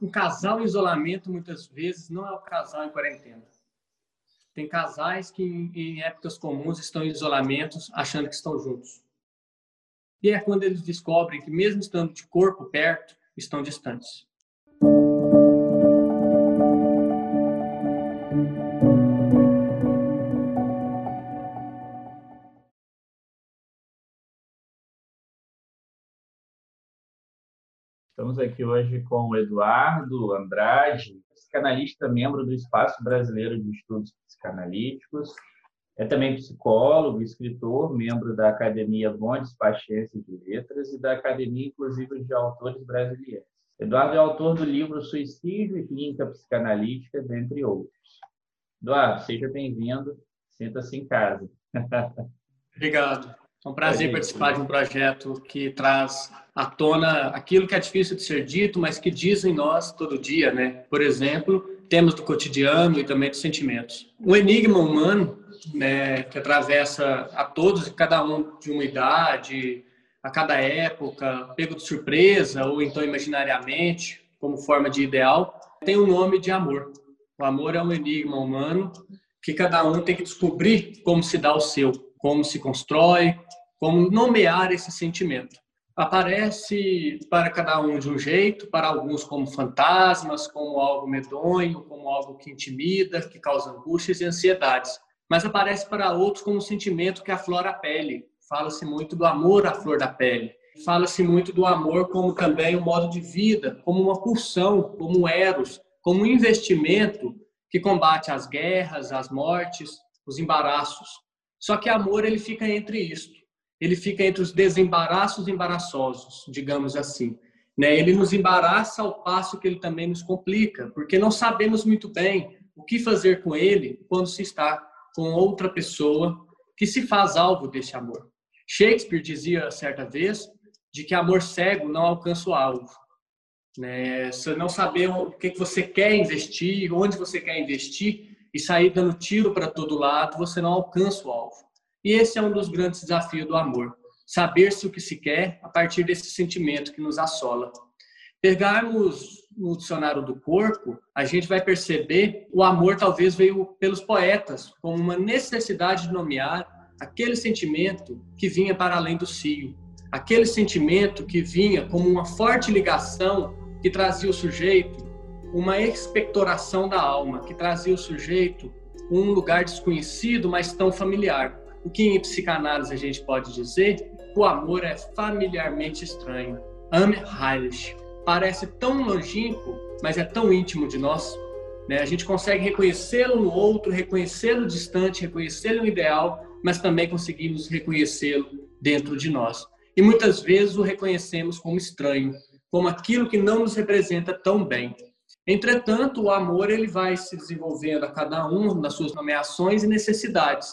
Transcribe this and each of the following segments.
um casal em isolamento, muitas vezes, não é o casal em quarentena. Tem casais que, em épocas comuns, estão em isolamento, achando que estão juntos. E é quando eles descobrem que, mesmo estando de corpo perto, estão distantes. Estamos aqui hoje com o Eduardo Andrade, psicanalista, membro do Espaço Brasileiro de Estudos Psicanalíticos. É também psicólogo, escritor, membro da Academia Bondes Paciência de Letras e da Academia Inclusiva de Autores Brasileiros. Eduardo é autor do livro Suicídio e Clínica Psicanalítica, dentre outros. Eduardo, seja bem-vindo, sinta-se em casa. Obrigado. É um prazer participar de um projeto que traz à tona aquilo que é difícil de ser dito, mas que dizem nós todo dia, né? Por exemplo, temas do cotidiano e também dos sentimentos. O enigma humano, né, que atravessa a todos e cada um de uma idade, a cada época, pego de surpresa ou então imaginariamente, como forma de ideal, tem o um nome de amor. O amor é um enigma humano que cada um tem que descobrir como se dá o seu como se constrói, como nomear esse sentimento. Aparece para cada um de um jeito, para alguns como fantasmas, como algo medonho, como algo que intimida, que causa angústias e ansiedades. Mas aparece para outros como um sentimento que aflora a pele. Fala-se muito do amor à flor da pele. Fala-se muito do amor como também um modo de vida, como uma pulsão, como um eros, como um investimento que combate as guerras, as mortes, os embaraços. Só que amor ele fica entre isto. Ele fica entre os desembaraços embaraçosos, digamos assim. Né? Ele nos embaraça ao passo que ele também nos complica, porque não sabemos muito bem o que fazer com ele quando se está com outra pessoa que se faz alvo desse amor. Shakespeare dizia certa vez de que amor cego não alcança o alvo. Né? Se não saber o que você quer investir, onde você quer investir, e sair dando tiro para todo lado, você não alcança o alvo. E esse é um dos grandes desafios do amor. Saber-se o que se quer a partir desse sentimento que nos assola. Pegarmos no dicionário do corpo, a gente vai perceber o amor talvez veio pelos poetas como uma necessidade de nomear aquele sentimento que vinha para além do cio, aquele sentimento que vinha como uma forte ligação que trazia o sujeito uma expectoração da alma que trazia o sujeito um lugar desconhecido, mas tão familiar. O que em psicanálise a gente pode dizer? O amor é familiarmente estranho. Ame Heilig. Parece tão longínquo, mas é tão íntimo de nós. Né? A gente consegue reconhecê-lo no outro, reconhecê-lo distante, reconhecê-lo ideal, mas também conseguimos reconhecê-lo dentro de nós. E muitas vezes o reconhecemos como estranho, como aquilo que não nos representa tão bem. Entretanto, o amor ele vai se desenvolvendo a cada um nas suas nomeações e necessidades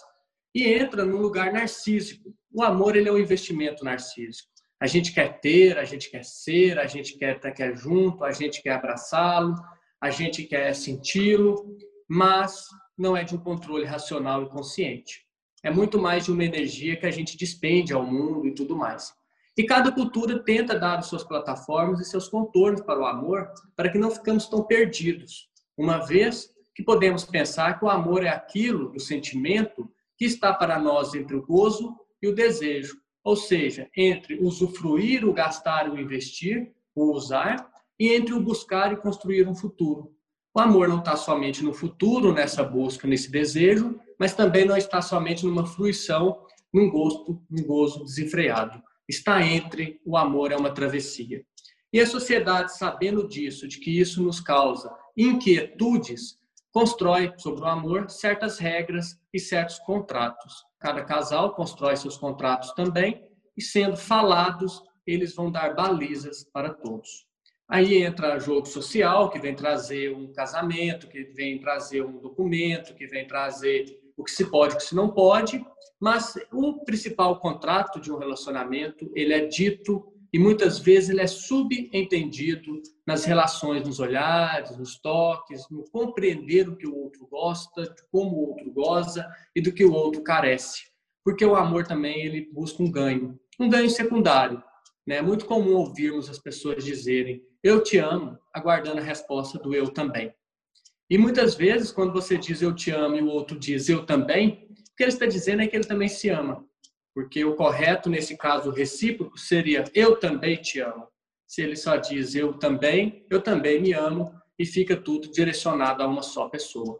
e entra no lugar narcísico. O amor ele é um investimento narcísico. A gente quer ter, a gente quer ser, a gente quer estar quer junto, a gente quer abraçá-lo, a gente quer senti-lo, mas não é de um controle racional e consciente. É muito mais de uma energia que a gente despende ao mundo e tudo mais. E cada cultura tenta dar suas plataformas e seus contornos para o amor, para que não ficamos tão perdidos. Uma vez que podemos pensar que o amor é aquilo, o sentimento, que está para nós entre o gozo e o desejo, ou seja, entre usufruir, o gastar, o investir, o usar, e entre o buscar e construir um futuro. O amor não está somente no futuro, nessa busca, nesse desejo, mas também não está somente numa fruição, num gosto, num gozo desenfreado está entre o amor é uma travessia. E a sociedade, sabendo disso, de que isso nos causa inquietudes, constrói sobre o amor certas regras e certos contratos. Cada casal constrói seus contratos também, e sendo falados, eles vão dar balizas para todos. Aí entra jogo social, que vem trazer um casamento, que vem trazer um documento, que vem trazer o que se pode, o que se não pode, mas o principal contrato de um relacionamento, ele é dito e muitas vezes ele é subentendido nas relações, nos olhares, nos toques, no compreender o que o outro gosta, como o outro goza e do que o outro carece. Porque o amor também ele busca um ganho, um ganho secundário. Né? É muito comum ouvirmos as pessoas dizerem eu te amo, aguardando a resposta do eu também. E muitas vezes, quando você diz eu te amo e o outro diz eu também, o que ele está dizendo é que ele também se ama. Porque o correto, nesse caso recíproco, seria eu também te amo. Se ele só diz eu também, eu também me amo, e fica tudo direcionado a uma só pessoa.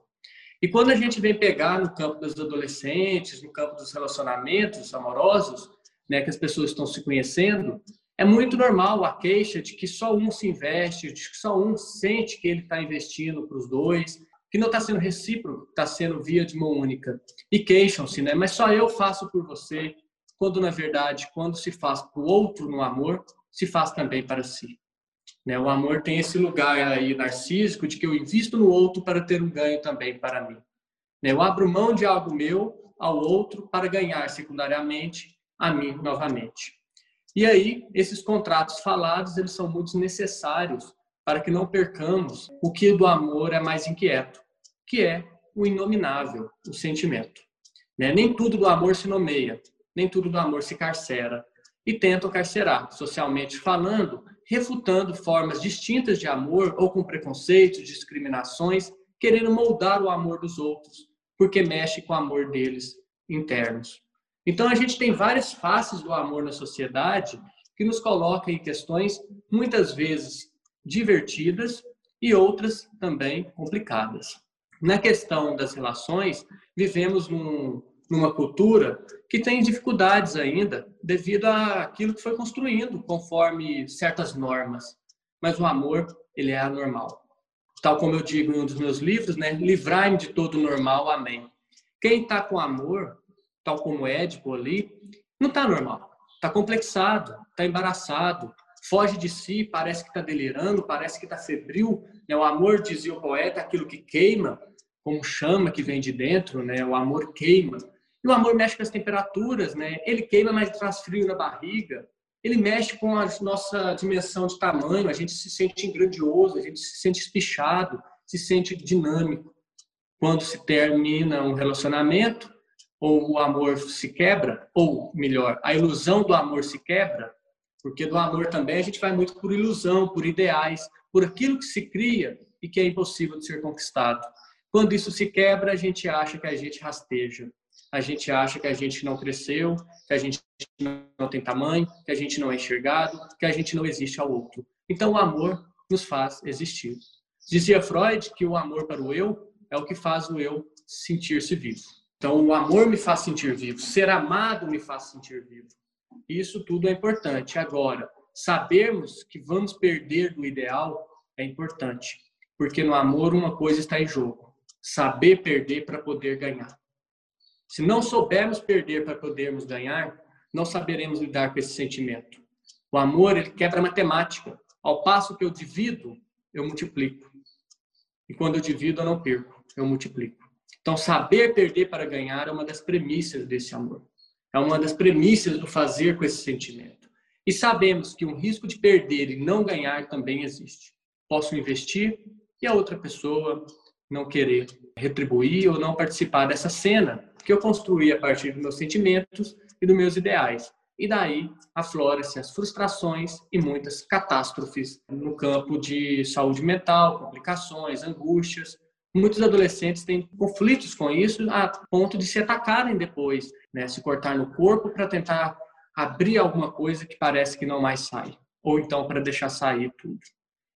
E quando a gente vem pegar no campo dos adolescentes, no campo dos relacionamentos amorosos, né, que as pessoas estão se conhecendo, é muito normal a queixa de que só um se investe, de que só um sente que ele está investindo para os dois, que não está sendo recíproco, está sendo via de mão única. E queixam-se, né? Mas só eu faço por você, quando na verdade, quando se faz para o outro no amor, se faz também para si. Né? O amor tem esse lugar aí narcísico de que eu invisto no outro para ter um ganho também para mim. Né? Eu abro mão de algo meu ao outro para ganhar secundariamente a mim novamente. E aí, esses contratos falados, eles são muito necessários para que não percamos o que do amor é mais inquieto, que é o inominável, o sentimento. Né? Nem tudo do amor se nomeia, nem tudo do amor se carcera, e tentam carcerar, socialmente falando, refutando formas distintas de amor ou com preconceitos, discriminações, querendo moldar o amor dos outros, porque mexe com o amor deles internos. Então a gente tem várias faces do amor na sociedade que nos coloca em questões muitas vezes divertidas e outras também complicadas. Na questão das relações, vivemos num, numa cultura que tem dificuldades ainda devido àquilo que foi construindo conforme certas normas. Mas o amor, ele é anormal. Tal como eu digo em um dos meus livros, né? Livrai-me de todo normal, amém. Quem está com amor, tal como Édipo ali, não está normal. Está complexado, está embaraçado, foge de si, parece que está delirando, parece que está febril. Né? O amor, dizia o poeta, aquilo que queima, como chama que vem de dentro, né? O amor queima. E o amor mexe com as temperaturas, né? Ele queima, mas traz frio na barriga. Ele mexe com a nossa dimensão de tamanho. A gente se sente grandioso, a gente se sente espichado, se sente dinâmico. Quando se termina um relacionamento, ou o amor se quebra, ou melhor, a ilusão do amor se quebra, porque do amor também a gente vai muito por ilusão, por ideais, por aquilo que se cria e que é impossível de ser conquistado. Quando isso se quebra, a gente acha que a gente rasteja a gente acha que a gente não cresceu, que a gente não tem tamanho, que a gente não é enxergado, que a gente não existe ao outro. Então, o amor nos faz existir. Dizia Freud que o amor para o eu é o que faz o eu sentir-se vivo. Então, o amor me faz sentir vivo, ser amado me faz sentir vivo. Isso tudo é importante. Agora, sabermos que vamos perder do ideal é importante, porque no amor uma coisa está em jogo: saber perder para poder ganhar. Se não soubermos perder para podermos ganhar, não saberemos lidar com esse sentimento. O amor, ele quebra a matemática. Ao passo que eu divido, eu multiplico. E quando eu divido, eu não perco, eu multiplico. Então, saber perder para ganhar é uma das premissas desse amor. É uma das premissas do fazer com esse sentimento. E sabemos que um risco de perder e não ganhar também existe. Posso investir e a outra pessoa não querer retribuir ou não participar dessa cena que eu construí a partir dos meus sentimentos e dos meus ideais. E daí aflora-se as frustrações e muitas catástrofes no campo de saúde mental, complicações, angústias. Muitos adolescentes têm conflitos com isso a ponto de se atacarem depois, né? se cortar no corpo para tentar abrir alguma coisa que parece que não mais sai, ou então para deixar sair tudo.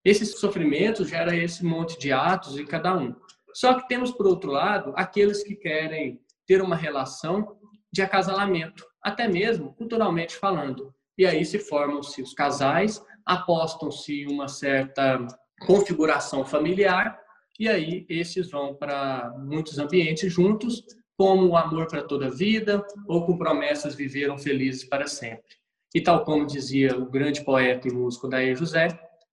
Esse sofrimento gera esse monte de atos em cada um. Só que temos, por outro lado, aqueles que querem ter uma relação de acasalamento, até mesmo culturalmente falando. E aí se formam-se os casais, apostam-se uma certa configuração familiar, e aí esses vão para muitos ambientes juntos, como o amor para toda a vida, ou com promessas viveram felizes para sempre. E tal como dizia o grande poeta e músico Daí José,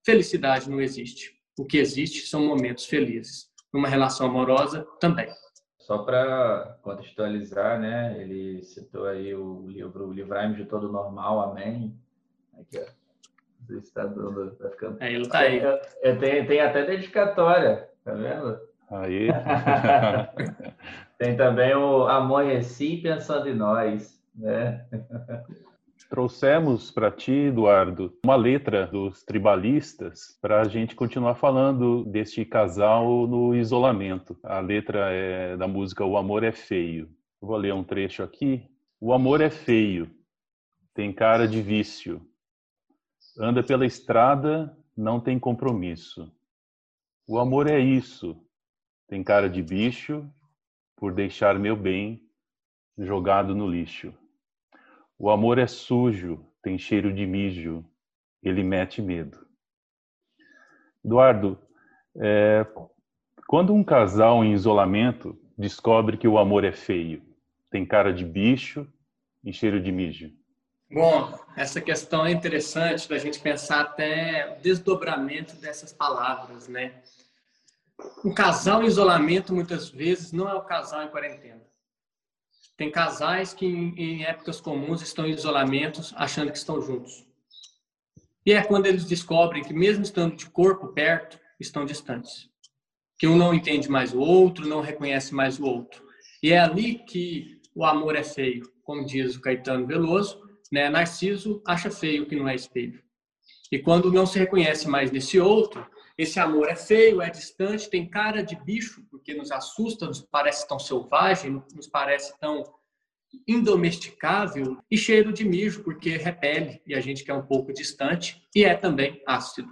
felicidade não existe. O que existe são momentos felizes. Numa relação amorosa, também. Só para contextualizar, né? Ele citou aí o livro Livrai-me de Todo Normal, Amém. Aqui, ó. Está dando, tá ficando... É, ele tá aí. É, é, tem, tem até dedicatória, tá vendo? Aí. tem também o Amanheci pensando em nós, né? Trouxemos para ti, Eduardo, uma letra dos tribalistas para a gente continuar falando deste casal no isolamento. A letra é da música O Amor é Feio. vou ler um trecho aqui. O amor é feio, tem cara de vício. Anda pela estrada, não tem compromisso. O amor é isso, tem cara de bicho, por deixar meu bem jogado no lixo. O amor é sujo, tem cheiro de mijo, ele mete medo. Eduardo, é, quando um casal em isolamento descobre que o amor é feio, tem cara de bicho e cheiro de mijo? Bom, essa questão é interessante da gente pensar até o desdobramento dessas palavras, né? Um casal em isolamento muitas vezes não é o casal em quarentena. Tem casais que em, épocas comuns estão em isolamento achando que estão juntos. E é quando eles descobrem que mesmo estando de corpo perto, estão distantes. Que um não entende mais o outro, não reconhece mais o outro. E é ali que o amor é feio, como diz o Caetano Veloso, né? Narciso acha feio que não é espelho. E quando não se reconhece mais nesse outro, esse amor é feio, é distante, tem cara de bicho, porque nos assusta, nos parece tão selvagem, nos parece tão indomesticável e cheiro de mijo, porque repele e a gente quer um pouco distante e é também ácido.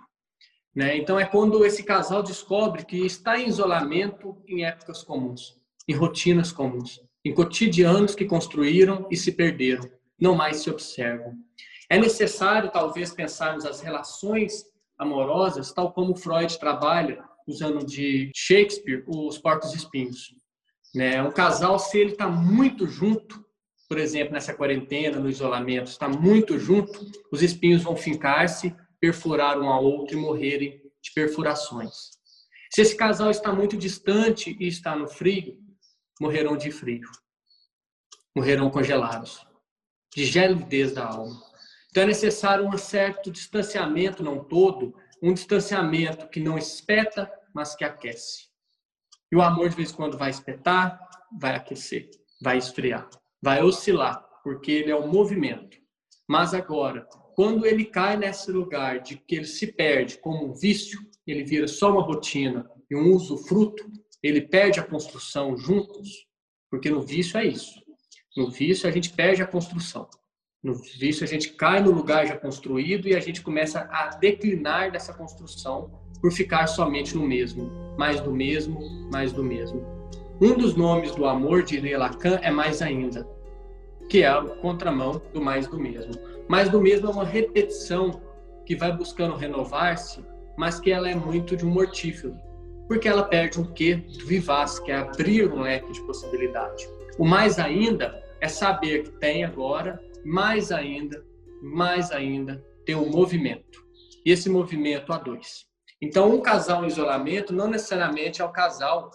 Né? Então é quando esse casal descobre que está em isolamento em épocas comuns, em rotinas comuns, em cotidianos que construíram e se perderam, não mais se observam. É necessário talvez pensarmos as relações amorosas, tal como Freud trabalha, usando de Shakespeare, os porcos espinhos. Né? Um casal, se ele está muito junto, por exemplo, nessa quarentena, no isolamento, está muito junto, os espinhos vão fincar-se, perfurar um ao outro e morrerem de perfurações. Se esse casal está muito distante e está no frio, morrerão de frio. Morrerão congelados, de gelidez da alma. Então é necessário um certo distanciamento, não todo, um distanciamento que não espeta, mas que aquece. E o amor, de vez em quando, vai espetar, vai aquecer, vai esfriar, vai oscilar, porque ele é um movimento. Mas agora, quando ele cai nesse lugar de que ele se perde como um vício, ele vira só uma rotina e um uso fruto, ele perde a construção juntos, porque no vício é isso. No vício a gente perde a construção. No vício, a gente cai no lugar já construído e a gente começa a declinar dessa construção por ficar somente no mesmo, mais do mesmo, mais do mesmo. Um dos nomes do amor, diria Lacan, é mais ainda, que é o contramão do mais do mesmo. Mais do mesmo é uma repetição que vai buscando renovar-se, mas que ela é muito de um mortífero, porque ela perde um quê vivaz, que é abrir um leque de possibilidade. O mais ainda é saber que tem agora mais ainda, mais ainda, tem um movimento. E esse movimento a dois. Então, um casal em isolamento não necessariamente é o casal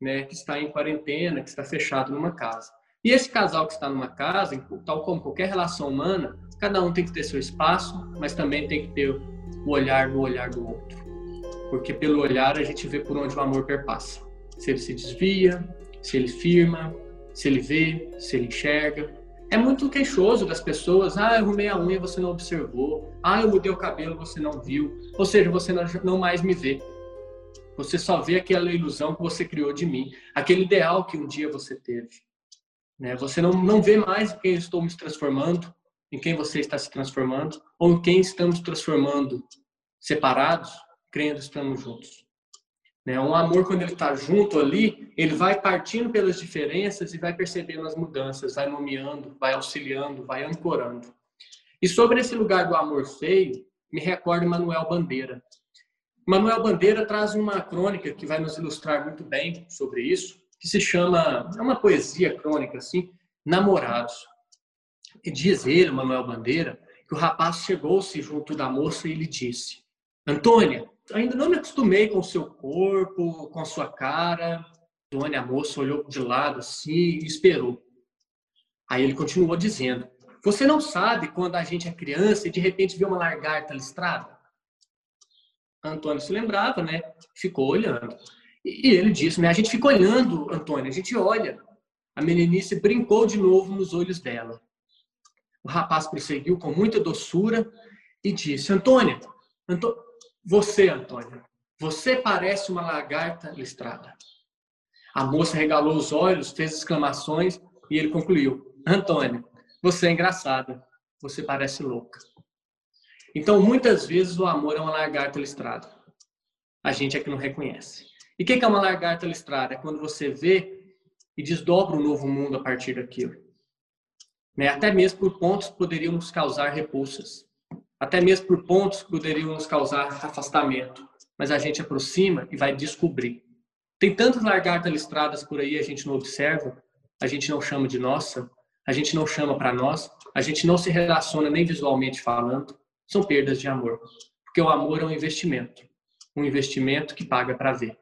né, que está em quarentena, que está fechado numa casa. E esse casal que está numa casa, tal como qualquer relação humana, cada um tem que ter seu espaço, mas também tem que ter o olhar no olhar do outro. Porque pelo olhar a gente vê por onde o amor perpassa. Se ele se desvia, se ele firma, se ele vê, se ele enxerga, é muito queixoso das pessoas. Ah, eu arrumei a unha, você não observou. Ah, eu mudei o cabelo, você não viu. Ou seja, você não mais me vê. Você só vê aquela ilusão que você criou de mim, aquele ideal que um dia você teve. Né? Você não, não vê mais em quem eu estou me transformando, em quem você está se transformando, ou em quem estamos transformando separados, crendo que estamos juntos. Né? Um amor, quando ele está junto ali, ele vai partindo pelas diferenças e vai percebendo as mudanças, vai nomeando, vai auxiliando, vai ancorando. E sobre esse lugar do amor feio, me recordo Manuel Bandeira. Manuel Bandeira traz uma crônica que vai nos ilustrar muito bem sobre isso, que se chama, é uma poesia crônica assim, Namorados. E diz ele, Manuel Bandeira, que o rapaz chegou-se junto da moça e lhe disse: Antônia, ainda não me acostumei com o seu corpo, com a sua cara. Dona, a moça olhou de lado assim e esperou. Aí ele continuou dizendo: Você não sabe quando a gente é criança e de repente vê uma lagarta listrada? Antônio se lembrava, né? Ficou olhando. E ele disse, né? A gente fica olhando, Antônio, a gente olha. A meninice brincou de novo nos olhos dela. o rapaz prosseguiu com muita doçura e disse: Antônia, Antô... você, Antônia, você parece uma lagarta listrada. A moça regalou os olhos, fez exclamações e ele concluiu: Antônia, você é engraçada, você parece louca. Então, muitas vezes o amor é uma lagarta listrada. A gente é que não reconhece. E o que é uma lagarta listrada? É quando você vê e desdobra um novo mundo a partir daquilo. Né? Até mesmo por pontos que causar repulsas. Até mesmo por pontos que poderiam nos causar afastamento. Mas a gente aproxima e vai descobrir. Tem tantas lagartas listradas por aí, a gente não observa, a gente não chama de nossa, a gente não chama para nós, a gente não se relaciona nem visualmente falando. São perdas de amor. Porque o amor é um investimento. Um investimento que paga para ver.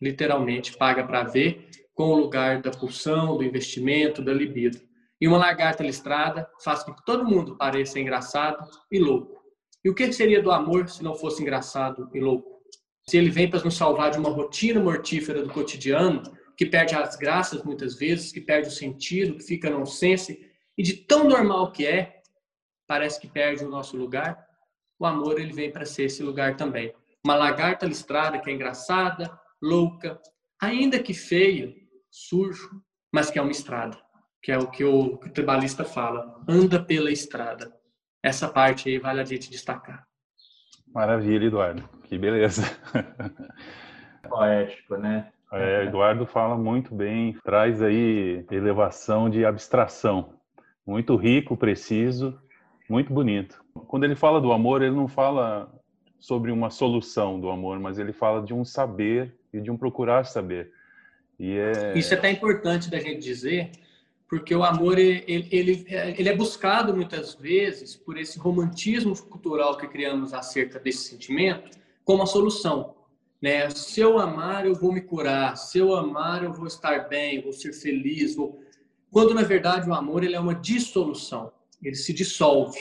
Literalmente, paga para ver com o lugar da pulsão, do investimento, da libido. E uma lagarta listrada faz com que todo mundo pareça engraçado e louco. E o que seria do amor se não fosse engraçado e louco? Se ele vem para nos salvar de uma rotina mortífera do cotidiano, que perde as graças muitas vezes, que perde o sentido, que fica nonsense, e de tão normal que é, parece que perde o nosso lugar, o amor ele vem para ser esse lugar também. Uma lagarta listrada que é engraçada, louca, ainda que feio, sujo, mas que é uma estrada, que é o que o, que o tribalista fala, anda pela estrada. Essa parte aí vale a gente destacar. Maravilha, Eduardo. Que beleza. Poético, né? É, Eduardo fala muito bem, traz aí elevação de abstração. Muito rico, preciso, muito bonito. Quando ele fala do amor, ele não fala sobre uma solução do amor, mas ele fala de um saber e de um procurar saber. É... Isso é até importante da gente dizer, porque o amor ele, ele, ele é buscado muitas vezes por esse romantismo cultural que criamos acerca desse sentimento como a solução. Né? Se eu amar, eu vou me curar. Se eu amar, eu vou estar bem, vou ser feliz. Vou... Quando na verdade o amor ele é uma dissolução, ele se dissolve.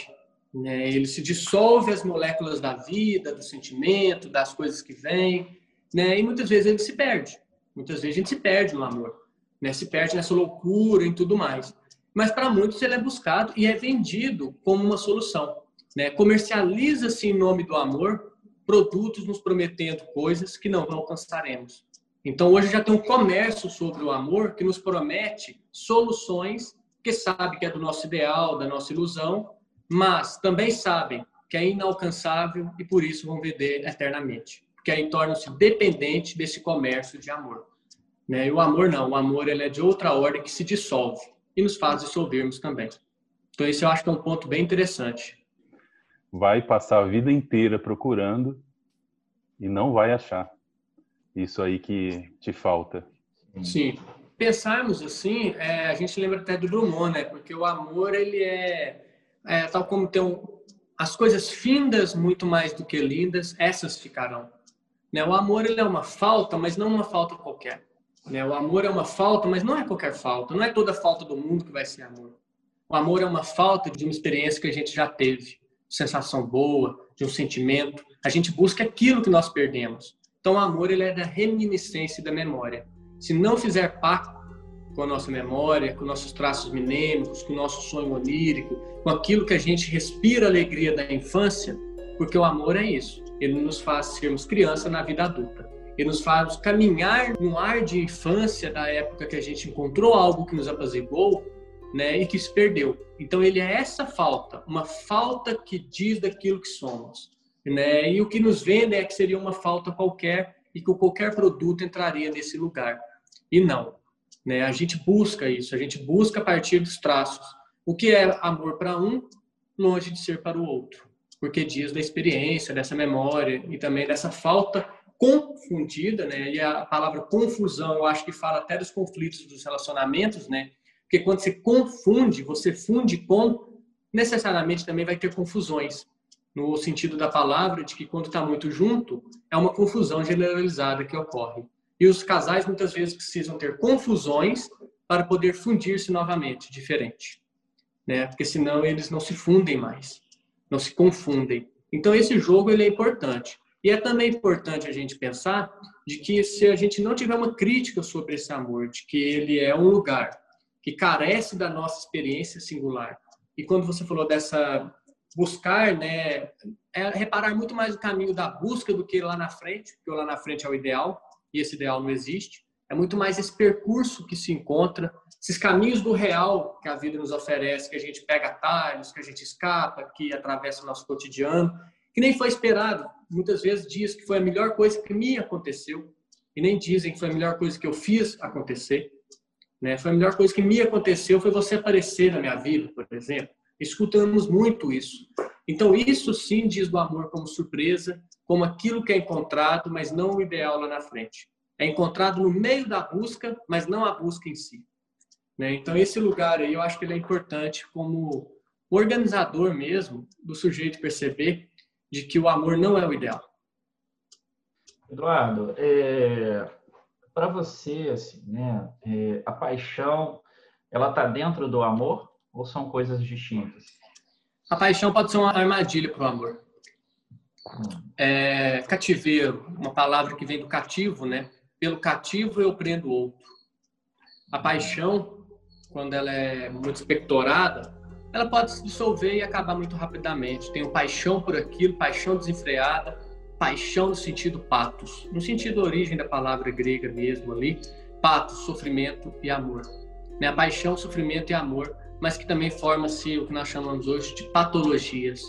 Né? Ele se dissolve as moléculas da vida, do sentimento, das coisas que vêm, né? E muitas vezes ele se perde. Muitas vezes a gente se perde no amor, né? Se perde nessa loucura e tudo mais. Mas para muitos ele é buscado e é vendido como uma solução, né? Comercializa-se em nome do amor produtos nos prometendo coisas que não alcançaremos. Então hoje já tem um comércio sobre o amor que nos promete soluções que sabe que é do nosso ideal, da nossa ilusão, mas também sabem que é inalcançável e por isso vão vender eternamente, porque aí tornam-se dependentes desse comércio de amor. Né? E o amor não, o amor ele é de outra ordem que se dissolve e nos faz dissolvermos também. Então esse eu acho que é um ponto bem interessante. Vai passar a vida inteira procurando e não vai achar. Isso aí que te falta. Sim. Pensarmos assim, é, a gente lembra até do Drummond, né? Porque o amor ele é é, tal como tem um, as coisas findas muito mais do que lindas, essas ficarão. Né? O amor ele é uma falta, mas não uma falta qualquer. Né? O amor é uma falta, mas não é qualquer falta. Não é toda falta do mundo que vai ser amor. O amor é uma falta de uma experiência que a gente já teve, sensação boa, de um sentimento. A gente busca aquilo que nós perdemos. Então, o amor ele é da reminiscência e da memória. Se não fizer pacto com a nossa memória, com nossos traços minêmicos, com o nosso sonho onírico, com aquilo que a gente respira a alegria da infância, porque o amor é isso. Ele nos faz sermos criança na vida adulta. Ele nos faz caminhar num ar de infância da época que a gente encontrou algo que nos apaziguou, né, e que se perdeu. Então ele é essa falta, uma falta que diz daquilo que somos, né? E o que nos vende é que seria uma falta qualquer e que qualquer produto entraria nesse lugar. E não. Né? A gente busca isso, a gente busca a partir dos traços. O que é amor para um, longe de ser para o outro, porque diz da experiência, dessa memória e também dessa falta confundida, né? E a palavra confusão, eu acho que fala até dos conflitos dos relacionamentos, né? Porque quando você confunde, você funde com, necessariamente também vai ter confusões, no sentido da palavra, de que quando está muito junto, é uma confusão generalizada que ocorre. E os casais muitas vezes precisam ter confusões para poder fundir-se novamente, diferente. Né? Porque senão eles não se fundem mais, não se confundem. Então esse jogo ele é importante. E é também importante a gente pensar de que se a gente não tiver uma crítica sobre esse amor, de que ele é um lugar que carece da nossa experiência singular, E quando você falou dessa buscar, né, é reparar muito mais o caminho da busca do que lá na frente, porque lá na frente é o ideal e esse ideal não existe. É muito mais esse percurso que se encontra, esses caminhos do real que a vida nos oferece, que a gente pega atalhos, que a gente escapa, que atravessa o nosso cotidiano, que nem foi esperado. Muitas vezes diz que foi a melhor coisa que me aconteceu e nem dizem que foi a melhor coisa que eu fiz acontecer. Né? Foi a melhor coisa que me aconteceu foi você aparecer na minha vida, por exemplo. Escutamos muito isso. Então, isso sim diz do amor como surpresa, como aquilo que é encontrado, mas não o ideal lá na frente. É encontrado no meio da busca, mas não a busca em si. Né? Então, esse lugar aí, eu acho que ele é importante como organizador mesmo do sujeito perceber de que o amor não é o ideal. Eduardo, é, para você, assim, né, é, a paixão, ela está dentro do amor ou são coisas distintas? A paixão pode ser uma armadilha para o amor. Hum. É, cativeiro, uma palavra que vem do cativo, né? Pelo cativo eu prendo outro. A paixão, quando ela é muito expectorada, ela pode se dissolver e acabar muito rapidamente. Tenho paixão por aquilo, paixão desenfreada, paixão no sentido patos, no sentido origem da palavra grega mesmo ali, patos, sofrimento e amor. Né? Paixão, sofrimento e amor, mas que também forma-se o que nós chamamos hoje de patologias,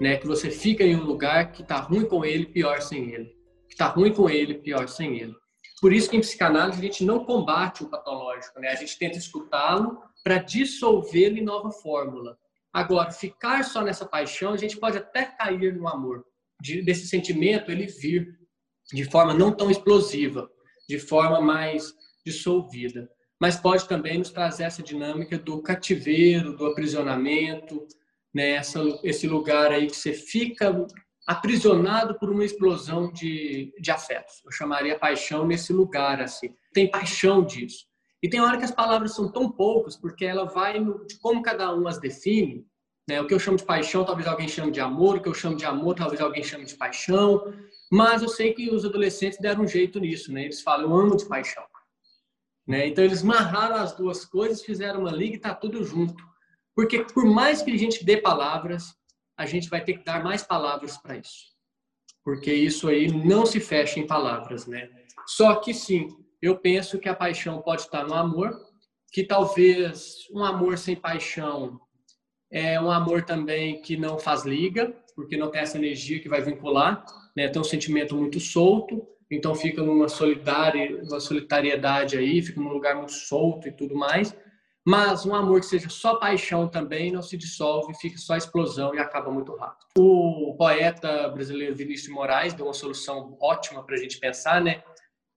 né? Que você fica em um lugar que está ruim com ele, pior sem ele, que está ruim com ele, pior sem ele. Por isso que em psicanálise a gente não combate o patológico, né? A gente tenta escutá-lo para dissolvê-lo em nova fórmula. Agora, ficar só nessa paixão, a gente pode até cair no amor, de, desse sentimento ele vir de forma não tão explosiva, de forma mais dissolvida. Mas pode também nos trazer essa dinâmica do cativeiro, do aprisionamento, né? essa, esse lugar aí que você fica aprisionado por uma explosão de, de afetos. Eu chamaria paixão nesse lugar, assim. Tem paixão disso. E tem hora que as palavras são tão poucas, porque ela vai no, de como cada um as define. Né? O que eu chamo de paixão, talvez alguém chame de amor. O que eu chamo de amor, talvez alguém chame de paixão. Mas eu sei que os adolescentes deram um jeito nisso. Né? Eles falam, eu amo de paixão. Né? Então, eles marraram as duas coisas, fizeram uma liga e está tudo junto. Porque por mais que a gente dê palavras, a gente vai ter que dar mais palavras para isso. Porque isso aí não se fecha em palavras, né? Só que sim, eu penso que a paixão pode estar no amor, que talvez um amor sem paixão é um amor também que não faz liga, porque não tem essa energia que vai vincular, né? Tem um sentimento muito solto, então fica numa solidária, uma solitariedade aí, fica num lugar muito solto e tudo mais. Mas um amor que seja só paixão também não se dissolve, fica só explosão e acaba muito rápido. O poeta brasileiro Vinícius de Moraes deu uma solução ótima para a gente pensar, né?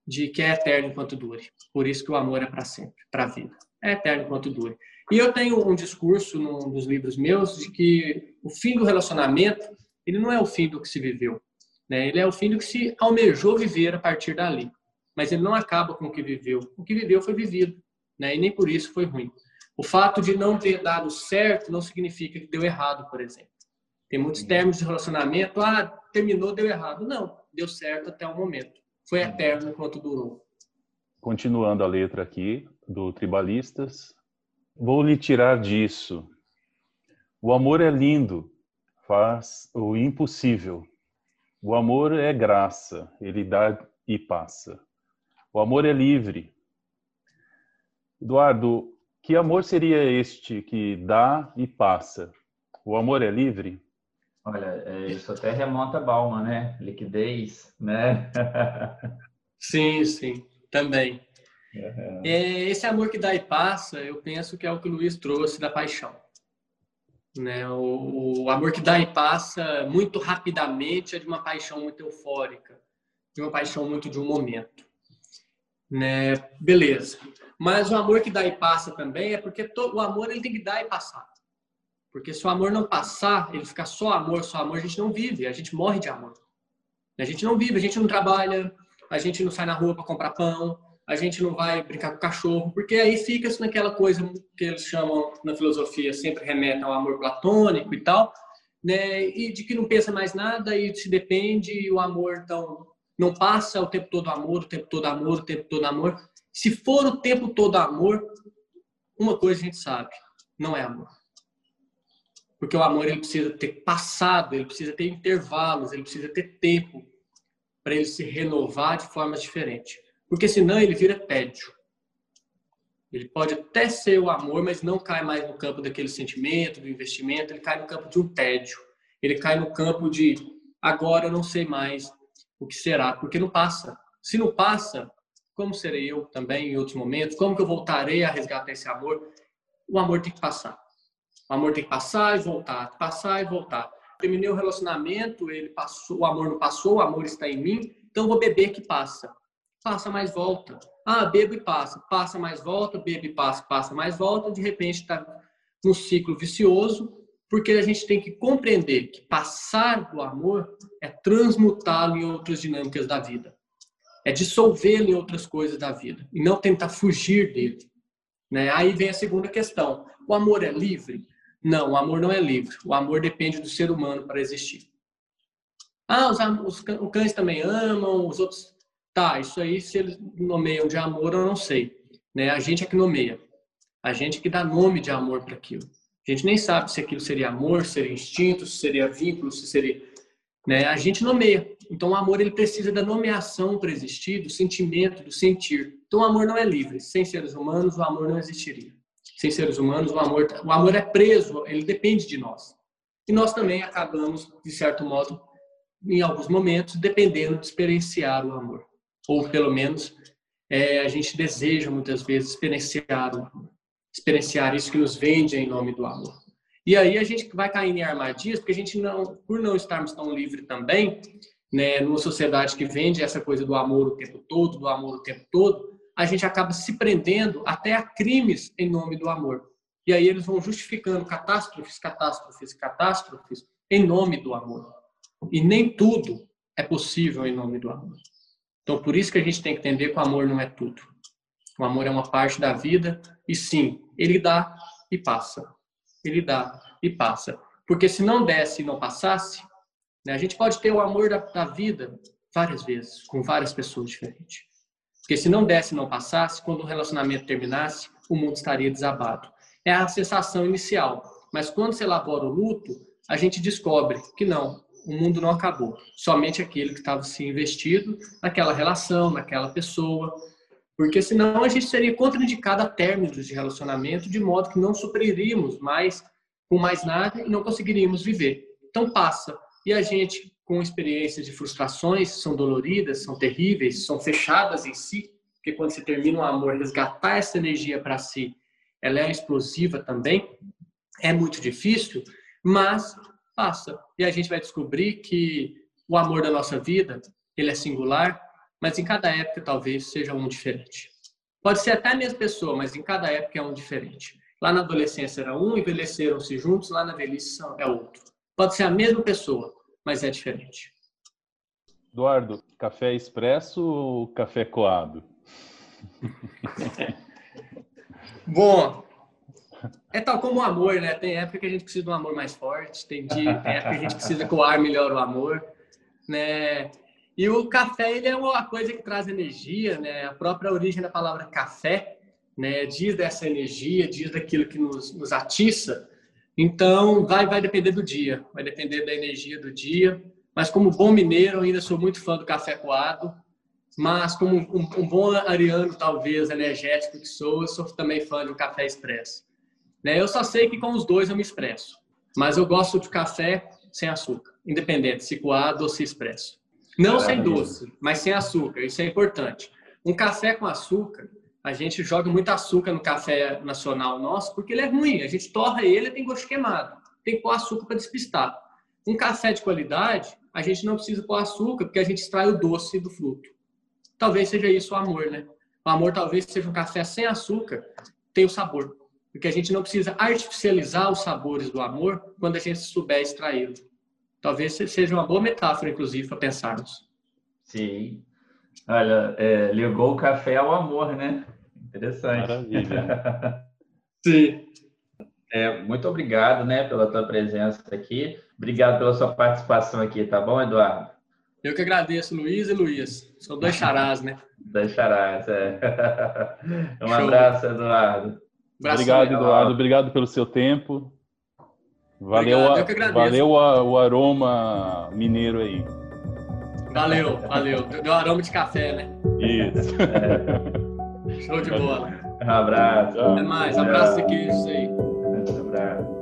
De que é eterno enquanto dure. Por isso que o amor é para sempre, para a vida. É eterno enquanto dure. E eu tenho um discurso num dos livros meus de que o fim do relacionamento, ele não é o fim do que se viveu, né? Ele é o fim do que se almejou viver a partir dali. Mas ele não acaba com o que viveu. O que viveu foi vivido, né? E nem por isso foi ruim. O fato de não ter dado certo não significa que deu errado, por exemplo. Tem muitos termos de relacionamento, ah, terminou, deu errado. Não, deu certo até o momento foi eterno enquanto durou. Continuando a letra aqui do Tribalistas, vou lhe tirar disso. O amor é lindo, faz o impossível. O amor é graça, ele dá e passa. O amor é livre. Eduardo, que amor seria este que dá e passa? O amor é livre? Olha, é, isso até remonta a Bauman, né? Liquidez, né? sim, sim, também. Uhum. esse amor que dá e passa, eu penso que é o que o Luiz trouxe da paixão. Né? O, o amor que dá e passa muito rapidamente é de uma paixão muito eufórica, de uma paixão muito de um momento. Né? Beleza. Mas o amor que dá e passa também é porque o amor ele tem que dar e passar. Porque se o amor não passar, ele ficar só amor, só amor, a gente não vive, a gente morre de amor. A gente não vive, a gente não trabalha, a gente não sai na rua para comprar pão, a gente não vai brincar com o cachorro, porque aí fica-se naquela coisa que eles chamam na filosofia, sempre remete ao amor platônico e tal, né? E de que não pensa mais nada e se depende e o amor então não passa o tempo todo amor, o tempo todo amor, o tempo todo amor. Se for o tempo todo amor, uma coisa a gente sabe, não é amor. Porque o amor ele precisa ter passado, ele precisa ter intervalos, ele precisa ter tempo para ele se renovar de formas diferentes. Porque senão ele vira tédio. Ele pode até ser o amor, mas não cai mais no campo daquele sentimento, do investimento, ele cai no campo de um tédio. Ele cai no campo de agora eu não sei mais o que será, porque não passa. Se não passa, como serei eu também em outros momentos? Como que eu voltarei a resgatar esse amor? O amor tem que passar. O amor tem que passar e voltar, passar e voltar. Terminei o relacionamento, ele passou, o amor não passou, o amor está em mim, então vou beber que passa. Passa mais volta. Ah, bebo e passa. Passa mais volta, bebe e passa, passa mais volta. De repente está num ciclo vicioso, porque a gente tem que compreender que passar do amor é transmutá-lo em outras dinâmicas da vida é dissolvê-lo em outras coisas da vida e não tentar fugir dele. Né? Aí vem a segunda questão: o amor é livre? Não, o amor não é livre. O amor depende do ser humano para existir. Ah, os, os, cães também amam, os outros. Tá, isso aí, se eles nomeiam de amor, eu não sei. Né? A gente é que nomeia. A gente é que dá nome de amor para aquilo. A gente nem sabe se aquilo seria amor, se seria instinto, se seria vínculo, se seria. Né? A gente nomeia. Então, o amor ele precisa da nomeação para existir, do sentimento, do sentir. Então, o amor não é livre. Sem seres humanos, o amor não existiria. Sem seres humanos, o amor, o amor é preso, ele depende de nós. E nós também acabamos, de certo modo, em alguns momentos, dependendo de experienciar o amor. Ou, pelo menos, é, a gente deseja, muitas vezes, experienciar o amor. Experienciar isso que nos vende em nome do amor. E aí a gente vai cair em armadilhas, porque a gente não, por não estarmos tão livre também, né, numa sociedade que vende essa coisa do amor o tempo todo, do amor o tempo todo, a gente acaba se prendendo até a crimes em nome do amor. E aí eles vão justificando catástrofes, catástrofes, catástrofes em nome do amor. E nem tudo é possível em nome do amor. Então, por isso que a gente tem que entender que o amor não é tudo. O amor é uma parte da vida e sim, ele dá e passa ele dá e passa. Porque se não desse e não passasse, né, a gente pode ter o amor da, da vida várias vezes, com várias pessoas diferentes. Porque se não desse e não passasse, quando o relacionamento terminasse, o mundo estaria desabado. É a sensação inicial. Mas quando se elabora o luto, a gente descobre que não, o mundo não acabou. Somente aquele que estava se investido naquela relação, naquela pessoa, porque senão a gente seria contraindicado a términos de relacionamento, de modo que não supriríamos mais com mais nada e não conseguiríamos viver. Então passa. E a gente, com experiências de frustrações, são doloridas, são terríveis, são fechadas em si, porque quando se termina um amor, resgatar essa energia para si, ela é explosiva também, é muito difícil, mas passa. E a gente vai descobrir que o amor da nossa vida, ele é singular, mas em cada época talvez seja um diferente. Pode ser até a mesma pessoa, mas em cada época é um diferente. Lá na adolescência era um, envelheceram-se juntos, lá na velhice é outro. Pode ser a mesma pessoa, mas é diferente. Eduardo, café expresso ou café coado? Bom, é tal como o amor, né? Tem época que a gente precisa de um amor mais forte, tem dia, tem época que a gente precisa coar melhor o amor, né? E o café ele é uma coisa que traz energia, né? A própria origem da palavra café, né? Diz dessa energia, diz daquilo que nos, nos atiça. Então, vai vai depender do dia, vai depender da energia do dia. Mas como bom mineiro, ainda sou muito fã do café coado. Mas como um, um bom ariano, talvez energético que sou, eu sou também fã do café expresso. Né? Eu só sei que com os dois eu me expresso. Mas eu gosto de café sem açúcar, independente se coado ou se expresso. Não sem doce, mas sem açúcar. Isso é importante. Um café com açúcar, a gente joga muito açúcar no café nacional nosso, porque ele é ruim. A gente torra ele, tem gosto queimado. Tem que pôr açúcar para despistar. Um café de qualidade, a gente não precisa pôr açúcar, porque a gente extrai o doce do fruto. Talvez seja isso o amor, né? O amor talvez seja um café sem açúcar, tem o sabor. Porque a gente não precisa artificializar os sabores do amor quando a gente souber extraí-lo. Talvez seja uma boa metáfora, inclusive, para pensarmos. Sim. Olha, é, ligou o café ao amor, né? Interessante. Maravilha. Sim. É, muito obrigado, né, pela tua presença aqui. Obrigado pela sua participação aqui, tá bom, Eduardo? Eu que agradeço, Luiz e Luiz. São dois charás, né? dois charás, é. Um Show. abraço, Eduardo. Obrigado, Eduardo. Obrigado pelo seu tempo. Valeu, Obrigado, a, valeu a, o aroma mineiro aí. Valeu, valeu. Deu aroma de café, né? Isso. Show de bola. Um abraço. Até mais. Abraço e queijos aí. Um abraço.